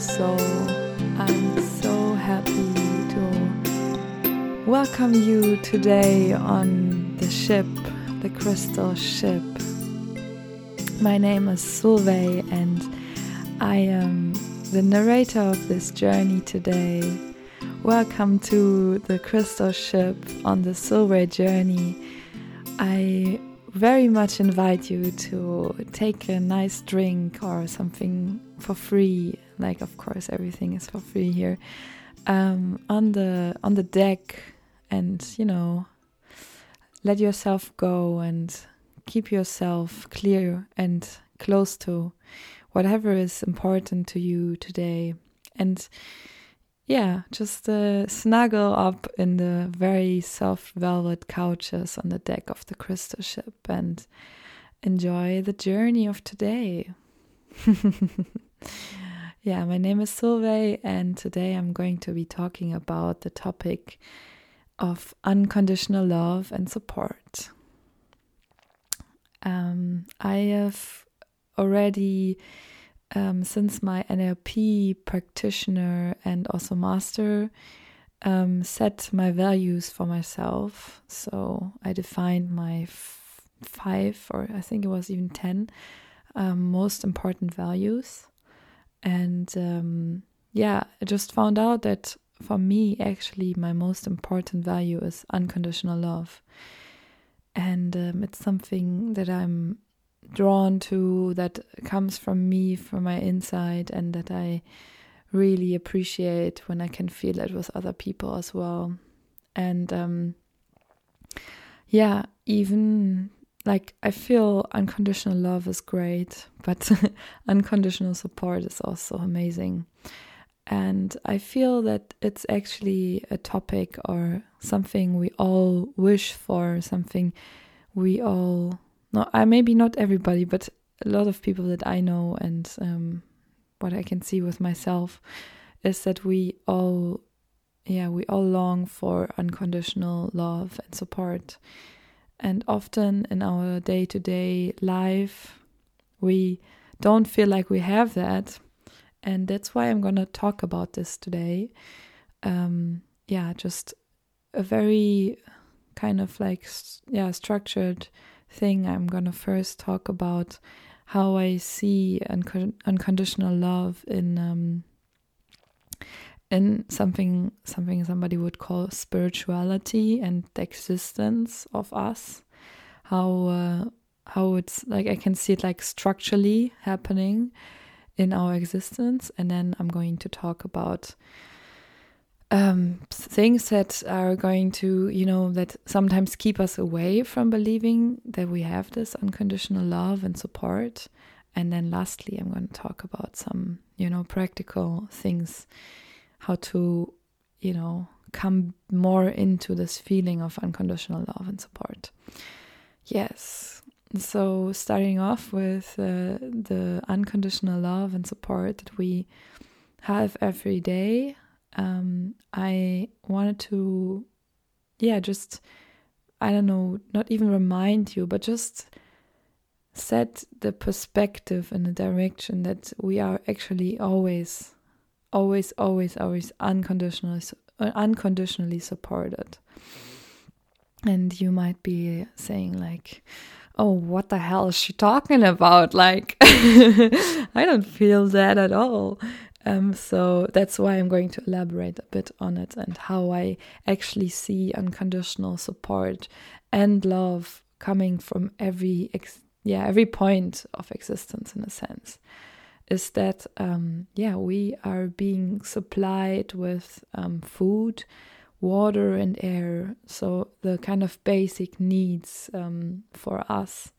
soul. I'm so happy to welcome you today on the ship, the crystal ship. My name is Solveig and I am the narrator of this journey today. Welcome to the crystal ship on the Solveig journey. I very much invite you to take a nice drink or something for free. Like, of course, everything is for free here um, on the on the deck, and you know, let yourself go and keep yourself clear and close to whatever is important to you today. And yeah, just uh, snuggle up in the very soft velvet couches on the deck of the crystal ship and enjoy the journey of today. yeah, my name is Solveig, and today I'm going to be talking about the topic of unconditional love and support. Um, I have already um, since my NLP practitioner and also master um, set my values for myself. So I defined my five, or I think it was even 10 um, most important values. And um, yeah, I just found out that for me, actually, my most important value is unconditional love. And um, it's something that I'm drawn to that comes from me from my inside and that I really appreciate when I can feel it with other people as well. And um yeah, even like I feel unconditional love is great, but unconditional support is also amazing. And I feel that it's actually a topic or something we all wish for, something we all no, I maybe not everybody, but a lot of people that I know and um, what I can see with myself is that we all, yeah, we all long for unconditional love and support. And often in our day to day life, we don't feel like we have that. And that's why I'm going to talk about this today. Um, yeah, just a very kind of like, yeah, structured thing, I'm going to first talk about how I see uncon- unconditional love in um, in something something somebody would call spirituality and the existence of us. How uh, how it's like I can see it like structurally happening in our existence, and then I'm going to talk about um, things that are going to, you know, that sometimes keep us away from believing that we have this unconditional love and support. And then lastly, I'm going to talk about some, you know, practical things, how to, you know, come more into this feeling of unconditional love and support. Yes. So, starting off with uh, the unconditional love and support that we have every day um, I wanted to, yeah, just, I don't know, not even remind you, but just set the perspective in the direction that we are actually always, always, always, always unconditionally, unconditionally supported. And you might be saying, like, oh, what the hell is she talking about? Like, I don't feel that at all. Um, so that's why I'm going to elaborate a bit on it and how I actually see unconditional support and love coming from every ex- yeah every point of existence in a sense is that um, yeah we are being supplied with um, food water and air. So the kind of basic needs um, for us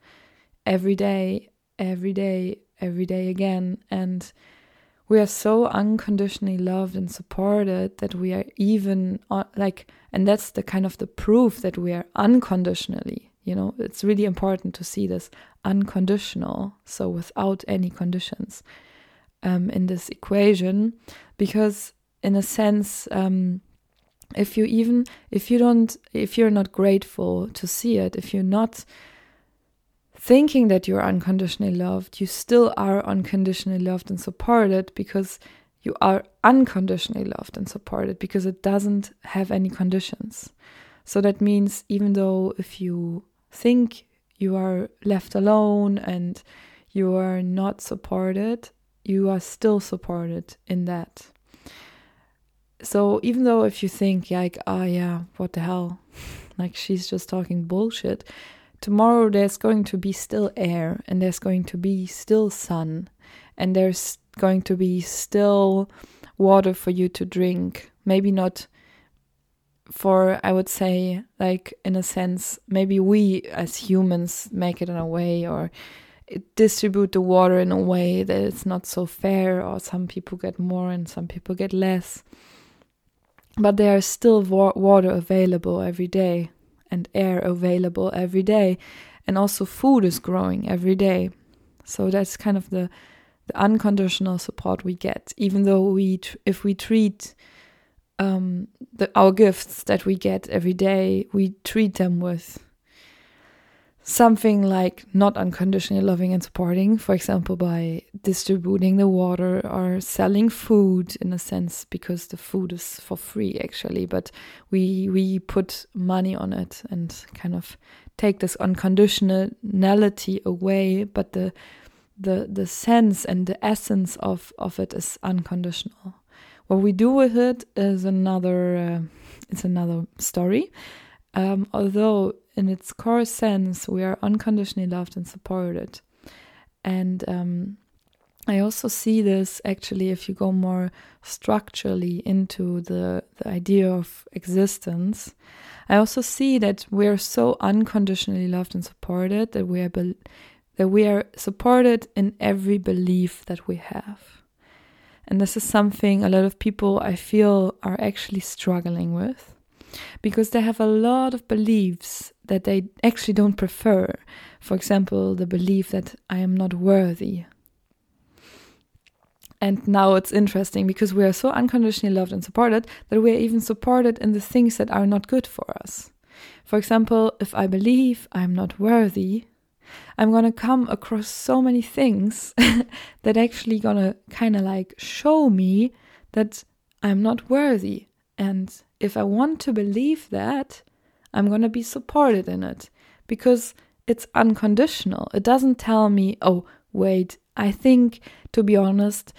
every day every day every day again. And we are so unconditionally loved and supported that we are even uh, like and that's the kind of the proof that we are unconditionally you know it's really important to see this unconditional so without any conditions um, in this equation because in a sense um, if you even if you don't if you're not grateful to see it if you're not thinking that you're unconditionally loved, you still are unconditionally loved and supported because you are unconditionally loved and supported because it doesn't have any conditions. So that means even though if you think you are left alone and you are not supported, you are still supported in that. So even though if you think like, oh yeah, what the hell, like she's just talking bullshit, tomorrow there's going to be still air and there's going to be still sun and there's going to be still water for you to drink. Maybe not for, I would say, like in a sense, maybe we as humans make it in a way or distribute the water in a way that it's not so fair, or some people get more and some people get less. But there is still wa- water available every day and air available every day, and also food is growing every day. So that's kind of the the unconditional support we get, even though we, if we treat um, the, our gifts that we get every day, we treat them with something like not unconditionally loving and supporting, for example, by distributing the water or selling food in a sense, because the food is for free actually, but we we put money on it and kind of take this unconditionality away, but the the the sense and the essence of of it is unconditional. What we do with it is another uh, it's another story. Um, although in its core sense we are unconditionally loved and supported, and um, I also see this actually if you go more structurally into the the idea of existence. I also see that we are so unconditionally loved and supported that we are be- that we are supported in every belief that we have. And this is something a lot of people I feel are actually struggling with because they have a lot of beliefs that they actually don't prefer. For example, the belief that I am not worthy. And now it's interesting because we are so unconditionally loved and supported that we are even supported in the things that are not good for us. For example, if I believe I'm not worthy, I'm gonna come across so many things that actually gonna kind of like show me that I'm not worthy. And if I want to believe that, I'm gonna be supported in it because it's unconditional. It doesn't tell me, oh, wait, I think, to be honest,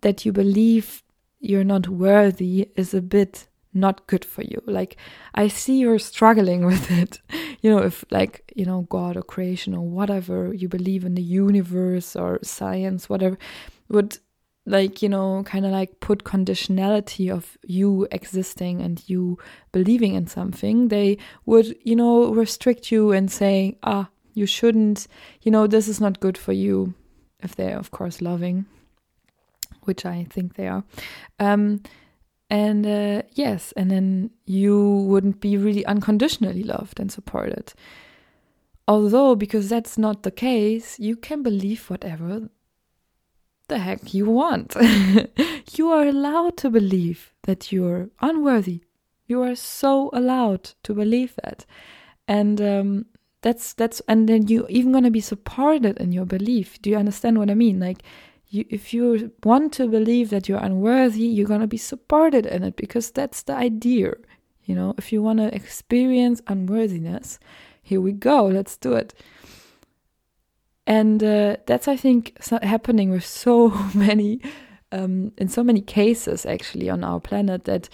that you believe you're not worthy is a bit not good for you. Like, I see you're struggling with it. You know, if, like, you know, God or creation or whatever you believe in the universe or science, whatever, would like you know kind of like put conditionality of you existing and you believing in something they would you know restrict you and say ah you shouldn't you know this is not good for you if they're of course loving which i think they are um and uh, yes, and then you wouldn't be really unconditionally loved and supported. Although, because that's not the case, you can believe whatever the heck you want. you are allowed to believe that you're unworthy. You are so allowed to believe that. And um, that's that's and then you're even gonna be supported in your belief. Do you understand what I mean? Like you, if you want to believe that you're unworthy, you're going to be supported in it because that's the idea. You know, if you want to experience unworthiness, here we go, let's do it. And uh, that's, I think, happening with so many, um, in so many cases actually on our planet that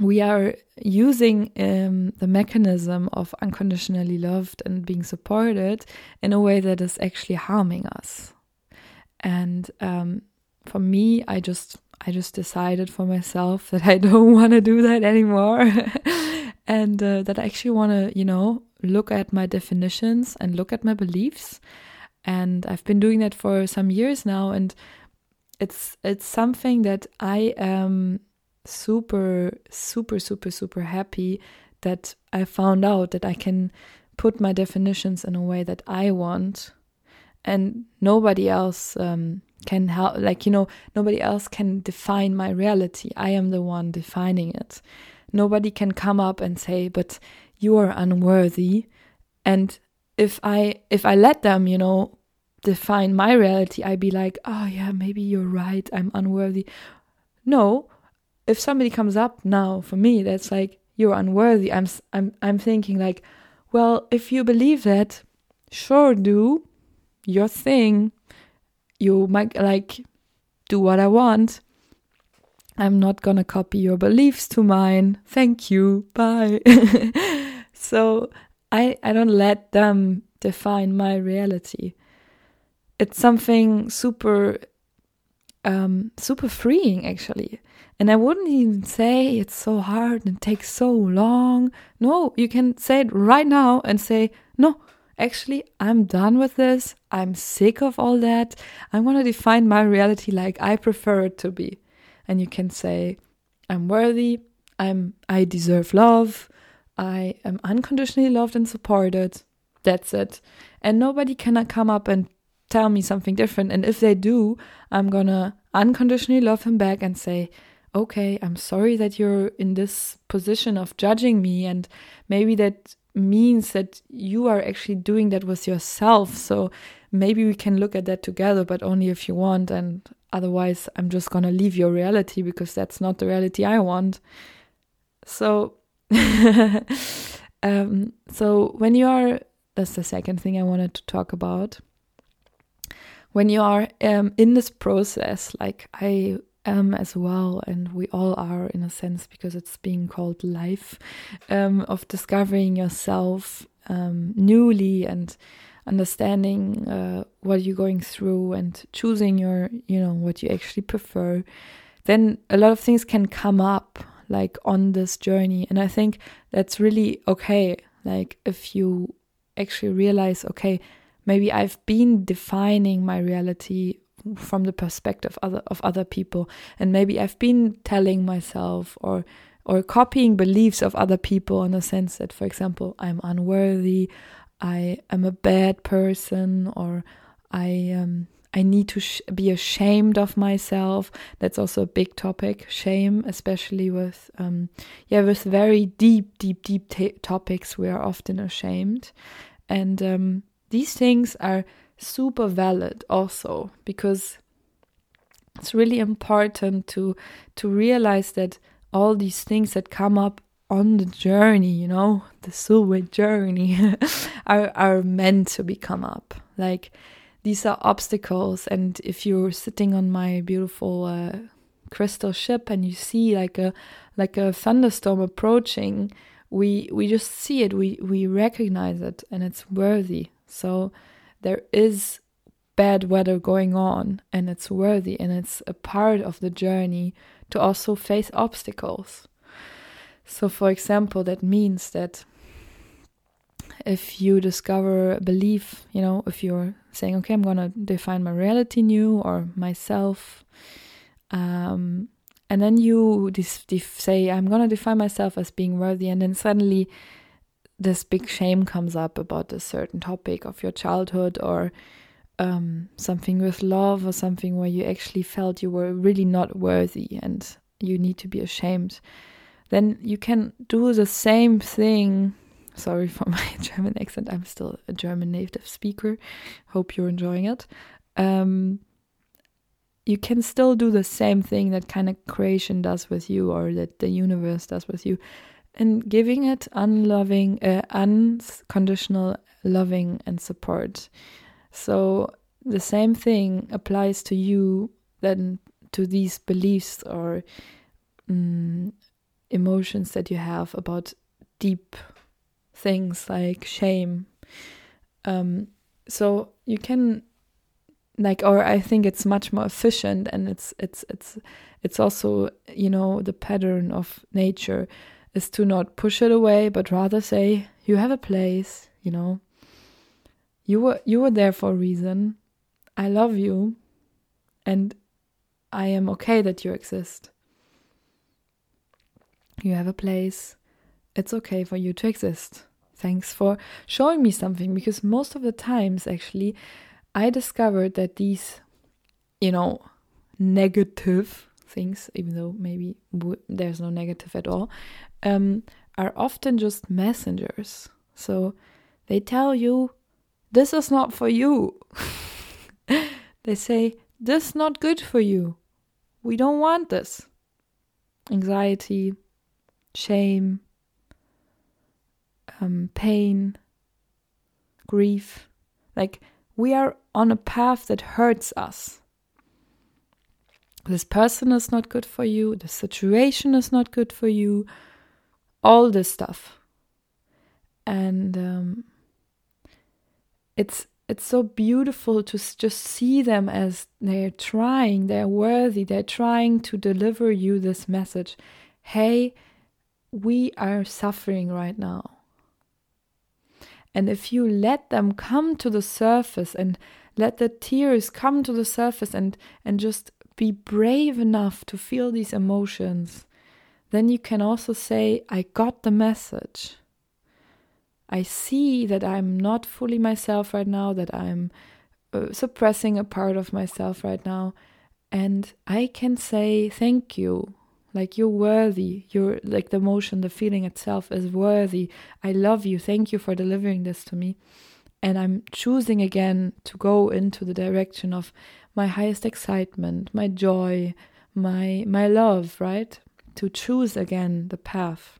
we are using um, the mechanism of unconditionally loved and being supported in a way that is actually harming us. And um, for me, I just I just decided for myself that I don't want to do that anymore, and uh, that I actually want to, you know, look at my definitions and look at my beliefs. And I've been doing that for some years now, and it's it's something that I am super super super super happy that I found out that I can put my definitions in a way that I want and nobody else um, can help like you know nobody else can define my reality. I am the one defining it. Nobody can come up and say but you are unworthy. And if i if i let them you know define my reality, I'd be like, oh yeah, maybe you're right, I'm unworthy. No, if somebody comes up now for me, that's like you're unworthy. I'm I'm I'm thinking like, well, if you believe that, sure do your thing. You might like do what I want. I'm not gonna copy your beliefs to mine. Thank you. Bye. so I I don't let them define my reality. It's something super um super freeing actually. And I wouldn't even say it's so hard and takes so long. No, you can say it right now and say, no, actually, I'm done with this. I'm sick of all that. I want to define my reality like I prefer it to be. And you can say, I'm worthy. I'm, I deserve love. I am unconditionally loved and supported. That's it. And nobody can come up and tell me something different. And if they do, I'm gonna unconditionally love him back and say, okay, I'm sorry that you're in this position of judging me. And maybe that means that you are actually doing that with yourself. So maybe we can look at that together, but only if you want. And otherwise, I'm just going to leave your reality because that's not the reality I want. So, um, so when you are, that's the second thing I wanted to talk about. When you are um, in this process, like I um, as well, and we all are in a sense because it's being called life, um, of discovering yourself um, newly and understanding uh, what you're going through and choosing your, you know, what you actually prefer. Then a lot of things can come up like on this journey, and I think that's really okay. Like if you actually realize, okay, maybe I've been defining my reality from the perspective other, of other people and maybe i've been telling myself or or copying beliefs of other people in the sense that for example i'm unworthy i am a bad person or i um I need to be ashamed of myself. That's also a big topic. Shame, especially with um, yeah, with very deep, deep, deep topics, we are often ashamed, and um, these things are super valid also because it's really important to to realize that all these things that come up on the journey, you know, the soul journey, are are meant to be come up. Like these are obstacles, and if you're sitting on my beautiful uh, crystal ship and you see like a like a thunderstorm approaching, we we just see it, we we recognize it, and it's worthy. So there is bad weather going on and it's worthy and it's a part of the journey to also face obstacles. So, for example, that means that if you discover a belief, you know, if you're saying, okay, I'm going to define my reality new or myself, um, and then you say, I'm going to define myself as being worthy, and then suddenly this big shame comes up about a certain topic of your childhood or um, something with love or something where you actually felt you were really not worthy and you need to be ashamed, then you can do the same thing. Sorry for my German accent. I'm still a German native speaker. Hope you're enjoying it. Um, you can still do the same thing that kind of creation does with you or that the universe does with you and giving it unloving, uh, unconditional loving and support. So the same thing applies to you than to these beliefs or um, emotions that you have about deep things like shame. Um, so you can like or i think it's much more efficient and it's it's it's it's also you know the pattern of nature is to not push it away, but rather say, you have a place, you know. You were you were there for a reason. I love you and I am okay that you exist. You have a place. It's okay for you to exist. Thanks for showing me something because most of the times actually I discovered that these you know negative things even though maybe there's no negative at all um, are often just messengers. So they tell you, this is not for you. they say, This not good for you. We don't want this. Anxiety, shame, um, pain, grief. Like we are on a path that hurts us. This person is not good for you, the situation is not good for you, all this stuff. And um, it's it's so beautiful to just see them as they're trying, they're worthy, they're trying to deliver you this message. Hey, we are suffering right now. And if you let them come to the surface and let the tears come to the surface and, and just be brave enough to feel these emotions, then you can also say, I got the message. I see that I'm not fully myself right now, that I'm uh, suppressing a part of myself right now. And I can say, Thank you. Like you're worthy. You're like the emotion, the feeling itself is worthy. I love you. Thank you for delivering this to me. And I'm choosing again to go into the direction of my highest excitement, my joy, my my love, right? To choose again the path.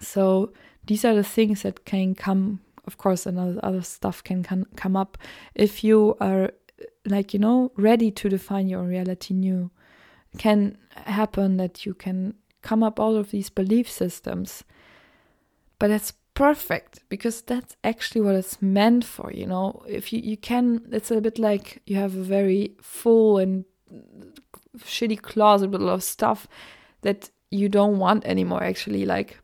So these are the things that can come of course another other stuff can, can come up if you are like you know ready to define your reality new can happen that you can come up all of these belief systems. But that's perfect because that's actually what it's meant for, you know. If you, you can, it's a bit like you have a very full and shitty closet with a lot of stuff that you don't want anymore, actually. Like,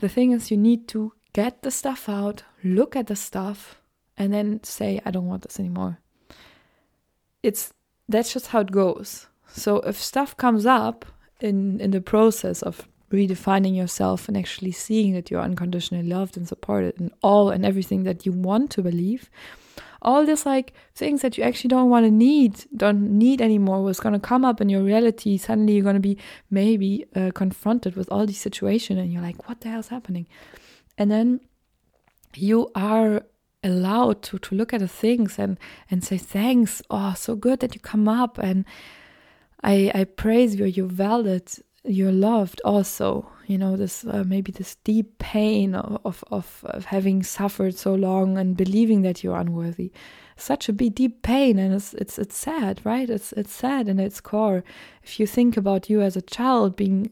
the thing is, you need to get the stuff out, look at the stuff, and then say, I don't want this anymore. It's that's just how it goes. So if stuff comes up in in the process of redefining yourself and actually seeing that you're unconditionally loved and supported in all and everything that you want to believe, all this like things that you actually don't want to need, don't need anymore, was going to come up in your reality. Suddenly you're going to be maybe uh, confronted with all these situations and you're like, what the hell's happening? And then you are allowed to to look at the things and and say thanks oh so good that you come up and I, I praise you, you're valid, you're loved also. You know, this uh, maybe this deep pain of, of, of having suffered so long and believing that you're unworthy. Such a big, deep pain, and it's it's it's sad, right? It's it's sad in its core. If you think about you as a child being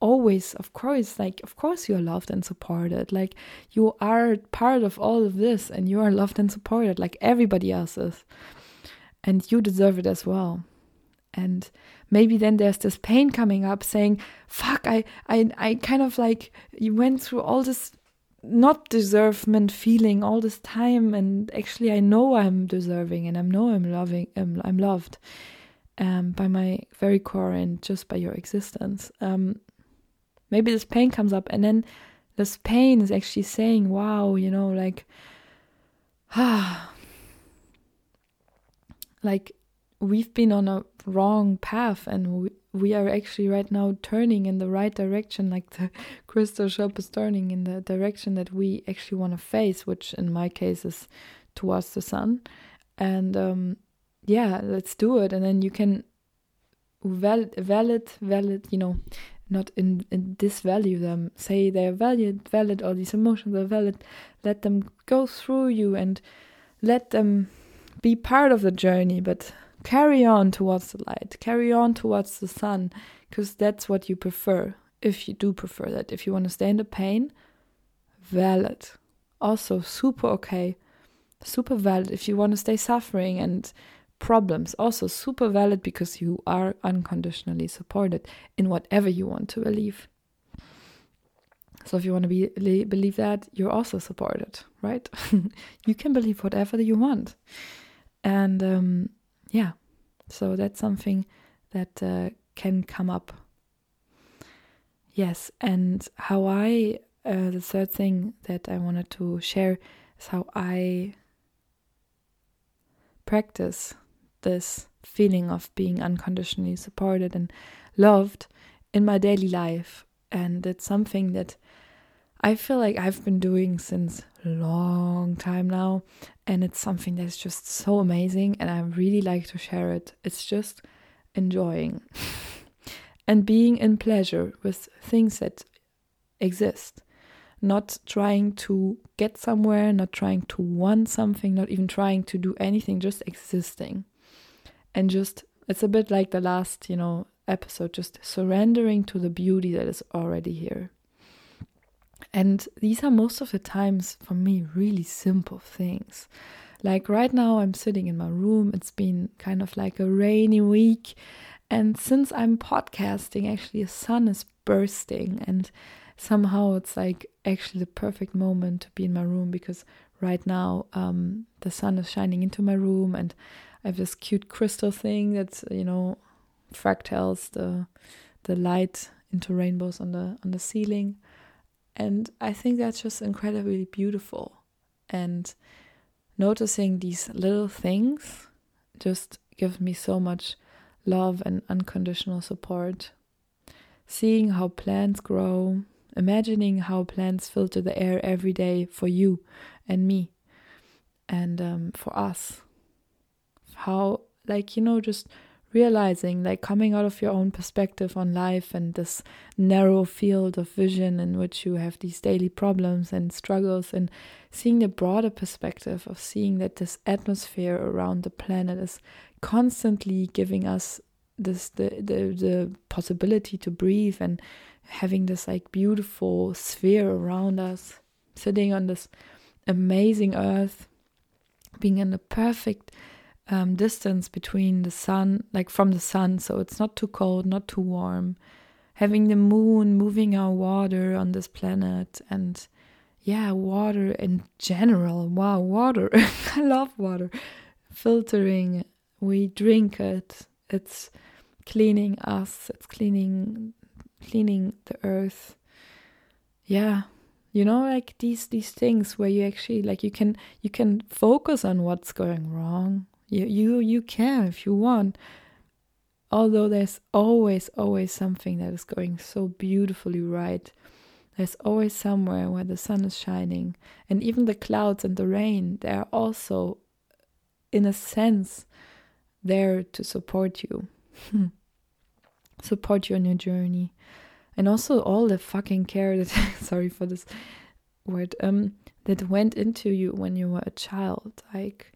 always of course like of course you're loved and supported like you are part of all of this and you are loved and supported like everybody else is and you deserve it as well and maybe then there's this pain coming up saying fuck i i, I kind of like you went through all this not deservement feeling all this time and actually i know i'm deserving and i know i'm loving um, i'm loved um, by my very core and just by your existence. Um, maybe this pain comes up and then this pain is actually saying wow you know like ah like we've been on a wrong path and we, we are actually right now turning in the right direction like the crystal shop is turning in the direction that we actually want to face which in my case is towards the sun. And um yeah let's do it. And then you can valid valid valid you know not in, in disvalue them. Say they're valid valid all these emotions are valid. Let them go through you and let them be part of the journey. But carry on towards the light, carry on towards the sun, because that's what you prefer. If you do prefer that, if you want to stay in the pain, valid. Also, super okay, super valid. If you want to stay suffering and problems, also super valid because you are unconditionally supported in whatever you want to believe. So if you want to be, believe that, you're also supported, right? you can believe whatever you want. And um, yeah, so that's something that uh, can come up. Yes, and how I, uh, the third thing that I wanted to share is how I practice this feeling of being unconditionally supported and loved in my daily life. And it's something that I feel like I've been doing since a long time now, and it's something that's just so amazing, and I really like to share it. It's just enjoying and being in pleasure with things that exist, not trying to get somewhere, not trying to want something, not even trying to do anything, just existing. And just, it's a bit like the last, you know, episode, just surrendering to the beauty that is already here. And these are most of the times for me really simple things. Like right now, I'm sitting in my room. It's been kind of like a rainy week. And since I'm podcasting, actually, the sun is bursting. And somehow it's like actually the perfect moment to be in my room because right now um, the sun is shining into my room and I have this cute crystal thing that's, you know, fractals the the light into rainbows on the on the ceiling and I think that's just incredibly beautiful. And noticing these little things just gives me so much love and unconditional support. Seeing how plants grow, imagining how plants filter the air every day for you and me and um, for us. How, like, you know, just realizing, like coming out of your own perspective on life and this narrow field of vision in which you have these daily problems and struggles, and seeing the broader perspective of seeing that this atmosphere around the planet is constantly giving us this the the, the possibility to breathe and having this like beautiful sphere around us sitting on this amazing earth being in the perfect um, distance between the sun, like from the sun, so it's not too cold, not too warm. Having the moon moving our water on this planet, and yeah, water in general. Wow, water! I love water. Filtering, we drink it. It's cleaning us. It's cleaning, cleaning the earth. Yeah, you know like these these things where you actually like you can you can focus on what's going wrong you you you can if you want. Although there's always always something that is going so beautifully right. There's always somewhere where the sun is shining, and even the clouds and the rain, they are also, in a sense, there to support you, support you on your journey, and also all the fucking care that sorry for this word um that went into you when you were a child, like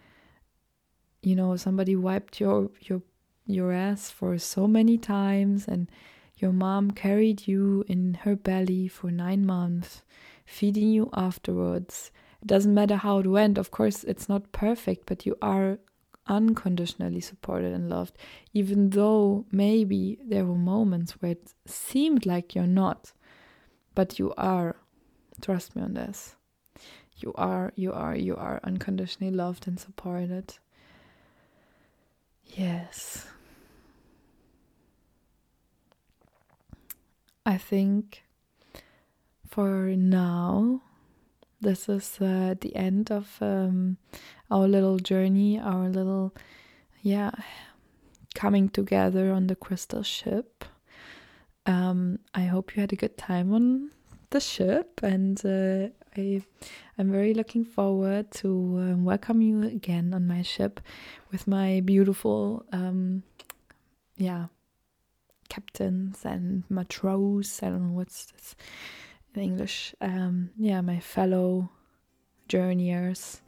you know somebody wiped your your your ass for so many times and your mom carried you in her belly for 9 months feeding you afterwards. It doesn't matter how it went. Of course it's not perfect but you are unconditionally supported and loved even though maybe there were moments where it seemed like you're not. But you are. Trust me on this. You are you are you are unconditionally loved and supported Yes. I think for now, this is uh, the end of um, our little journey, our little, yeah, coming together on the crystal ship. Um, I hope you had a good time on the ship, and uh, I, I'm very looking forward to um, welcome you again on my ship with my beautiful, um, yeah, captains and matros. I don't know what's this in English. Um, yeah, my fellow journeyers.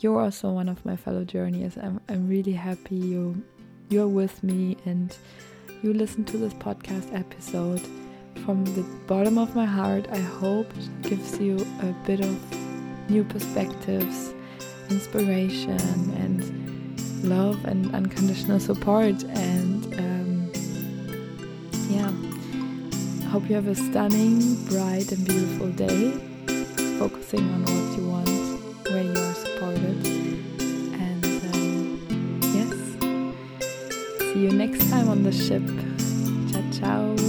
You're also one of my fellow journeyers. I'm I'm really happy you you're with me and you listen to this podcast episode. From the bottom of my heart, I hope it gives you a bit of new perspectives, inspiration, and love and unconditional support. And um, yeah, hope you have a stunning, bright, and beautiful day, focusing on what you want, where you are supported. And um, yes, see you next time on the ship. Ciao, ciao.